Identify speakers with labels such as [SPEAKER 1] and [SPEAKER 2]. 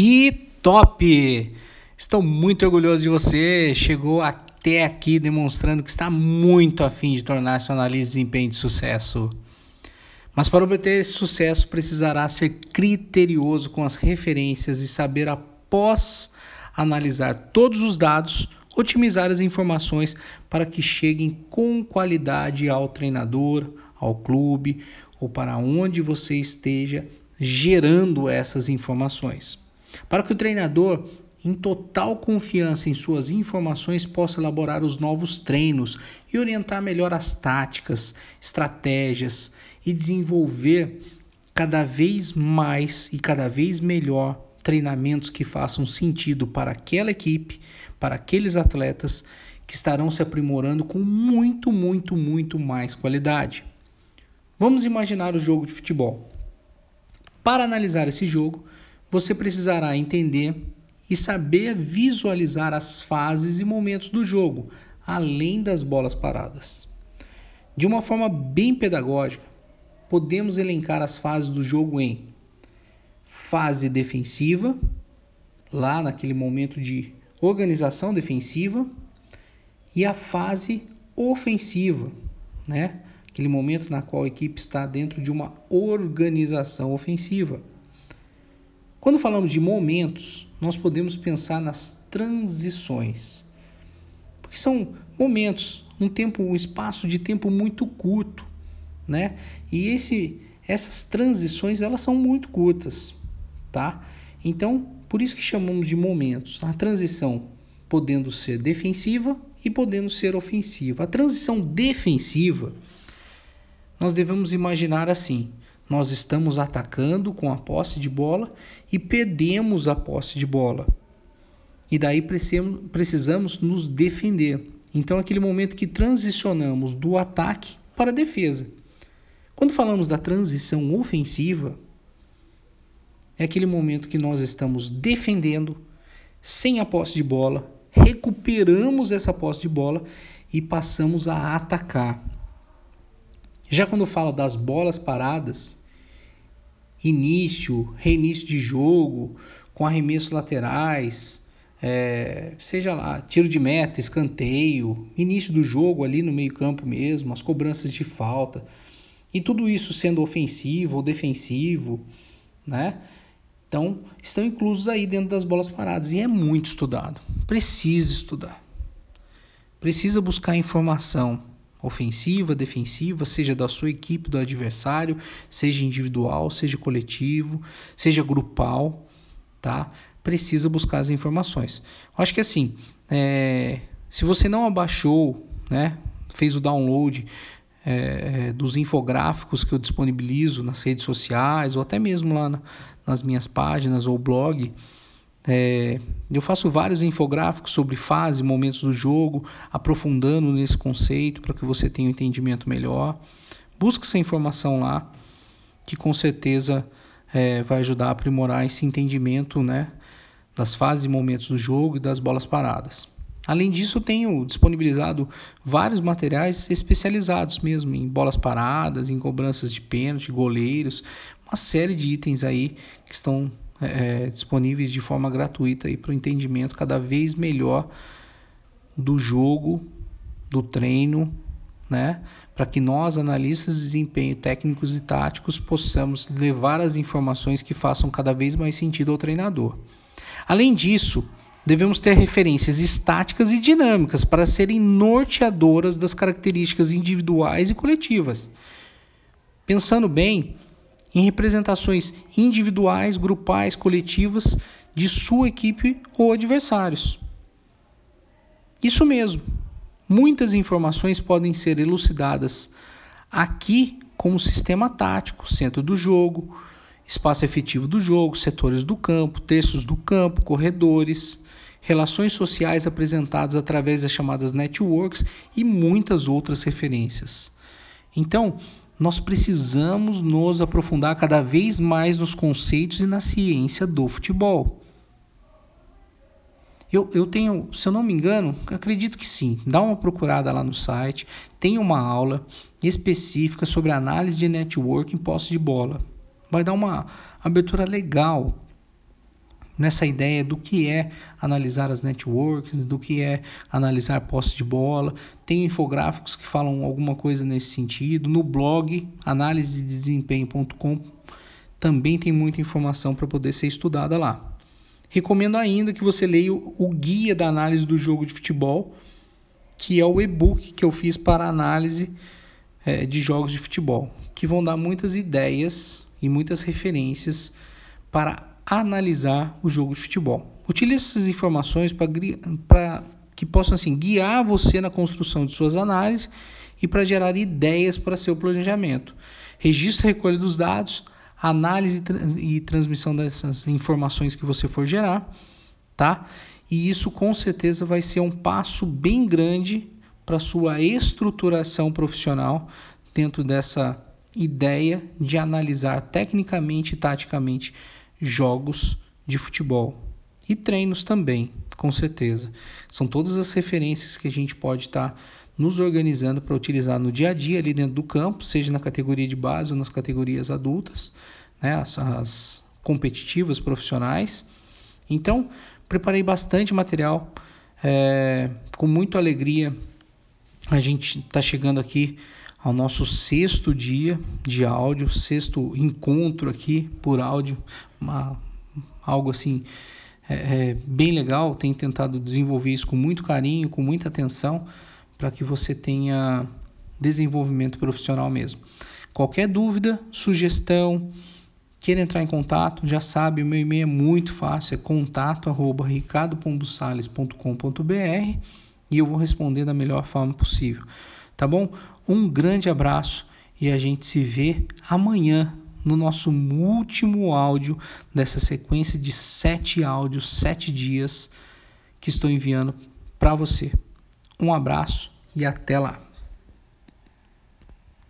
[SPEAKER 1] Que top! Estou muito orgulhoso de você. Chegou até aqui demonstrando que está muito afim de tornar-se um analista de desempenho de sucesso. Mas para obter esse sucesso, precisará ser criterioso com as referências e saber, após analisar todos os dados, otimizar as informações para que cheguem com qualidade ao treinador, ao clube ou para onde você esteja gerando essas informações. Para que o treinador, em total confiança em suas informações, possa elaborar os novos treinos e orientar melhor as táticas, estratégias e desenvolver cada vez mais e cada vez melhor treinamentos que façam sentido para aquela equipe, para aqueles atletas que estarão se aprimorando com muito, muito, muito mais qualidade. Vamos imaginar o jogo de futebol. Para analisar esse jogo, você precisará entender e saber visualizar as fases e momentos do jogo, além das bolas paradas. De uma forma bem pedagógica, podemos elencar as fases do jogo em fase defensiva, lá naquele momento de organização defensiva, e a fase ofensiva, né? aquele momento na qual a equipe está dentro de uma organização ofensiva. Quando falamos de momentos, nós podemos pensar nas transições, porque são momentos, um tempo, um espaço de tempo muito curto, né? E esse, essas transições elas são muito curtas, tá? Então, por isso que chamamos de momentos. A transição podendo ser defensiva e podendo ser ofensiva. A transição defensiva nós devemos imaginar assim: nós estamos atacando com a posse de bola e perdemos a posse de bola. E daí precisamos nos defender. Então, aquele momento que transicionamos do ataque para a defesa. Quando falamos da transição ofensiva, é aquele momento que nós estamos defendendo sem a posse de bola, recuperamos essa posse de bola e passamos a atacar. Já quando fala das bolas paradas, início, reinício de jogo, com arremessos laterais, é, seja lá, tiro de meta, escanteio, início do jogo ali no meio-campo mesmo, as cobranças de falta, e tudo isso sendo ofensivo ou defensivo, né? Então, estão inclusos aí dentro das bolas paradas e é muito estudado. Precisa estudar. Precisa buscar informação ofensiva, defensiva, seja da sua equipe, do adversário, seja individual, seja coletivo, seja grupal, tá? Precisa buscar as informações. Eu acho que assim, é, se você não abaixou, né, fez o download é, é, dos infográficos que eu disponibilizo nas redes sociais ou até mesmo lá na, nas minhas páginas ou blog, é, eu faço vários infográficos sobre fase, momentos do jogo, aprofundando nesse conceito para que você tenha um entendimento melhor. Busque essa informação lá, que com certeza é, vai ajudar a aprimorar esse entendimento né, das fases e momentos do jogo e das bolas paradas. Além disso, tenho disponibilizado vários materiais especializados mesmo em bolas paradas, em cobranças de pênalti, goleiros, uma série de itens aí que estão é, disponíveis de forma gratuita para o entendimento cada vez melhor do jogo, do treino, né? Para que nós, analistas de desempenho técnicos e táticos, possamos levar as informações que façam cada vez mais sentido ao treinador. Além disso, devemos ter referências estáticas e dinâmicas para serem norteadoras das características individuais e coletivas. Pensando bem, em representações individuais, grupais, coletivas de sua equipe ou adversários. Isso mesmo. Muitas informações podem ser elucidadas aqui como sistema tático, centro do jogo, espaço efetivo do jogo, setores do campo, terços do campo, corredores, relações sociais apresentadas através das chamadas networks e muitas outras referências. Então, nós precisamos nos aprofundar cada vez mais nos conceitos e na ciência do futebol. Eu, eu tenho, se eu não me engano, acredito que sim. Dá uma procurada lá no site. Tem uma aula específica sobre análise de network em posse de bola. Vai dar uma abertura legal nessa ideia do que é analisar as networks, do que é analisar posse de bola. Tem infográficos que falam alguma coisa nesse sentido. No blog analisedesempenho.com também tem muita informação para poder ser estudada lá. Recomendo ainda que você leia o guia da análise do jogo de futebol, que é o e-book que eu fiz para análise é, de jogos de futebol, que vão dar muitas ideias e muitas referências para analisar o jogo de futebol. Utilize essas informações para que possam assim, guiar você na construção de suas análises e para gerar ideias para seu planejamento. Registro e recolha dos dados, análise e transmissão dessas informações que você for gerar, tá? E isso com certeza vai ser um passo bem grande para sua estruturação profissional dentro dessa ideia de analisar tecnicamente e taticamente jogos de futebol e treinos também, com certeza. São todas as referências que a gente pode estar tá nos organizando para utilizar no dia a dia ali dentro do campo, seja na categoria de base ou nas categorias adultas, né, as, as competitivas profissionais. Então, preparei bastante material, é, com muita alegria. A gente está chegando aqui ao nosso sexto dia de áudio, sexto encontro aqui por áudio, uma, algo assim é, é, bem legal. Tenho tentado desenvolver isso com muito carinho, com muita atenção, para que você tenha desenvolvimento profissional mesmo. Qualquer dúvida, sugestão, queira entrar em contato, já sabe, o meu e-mail é muito fácil, é contato@ricardopombosales.com.br e eu vou responder da melhor forma possível. Tá bom? Um grande abraço e a gente se vê amanhã no nosso último áudio dessa sequência de sete áudios, sete dias que estou enviando para você. Um abraço e até lá.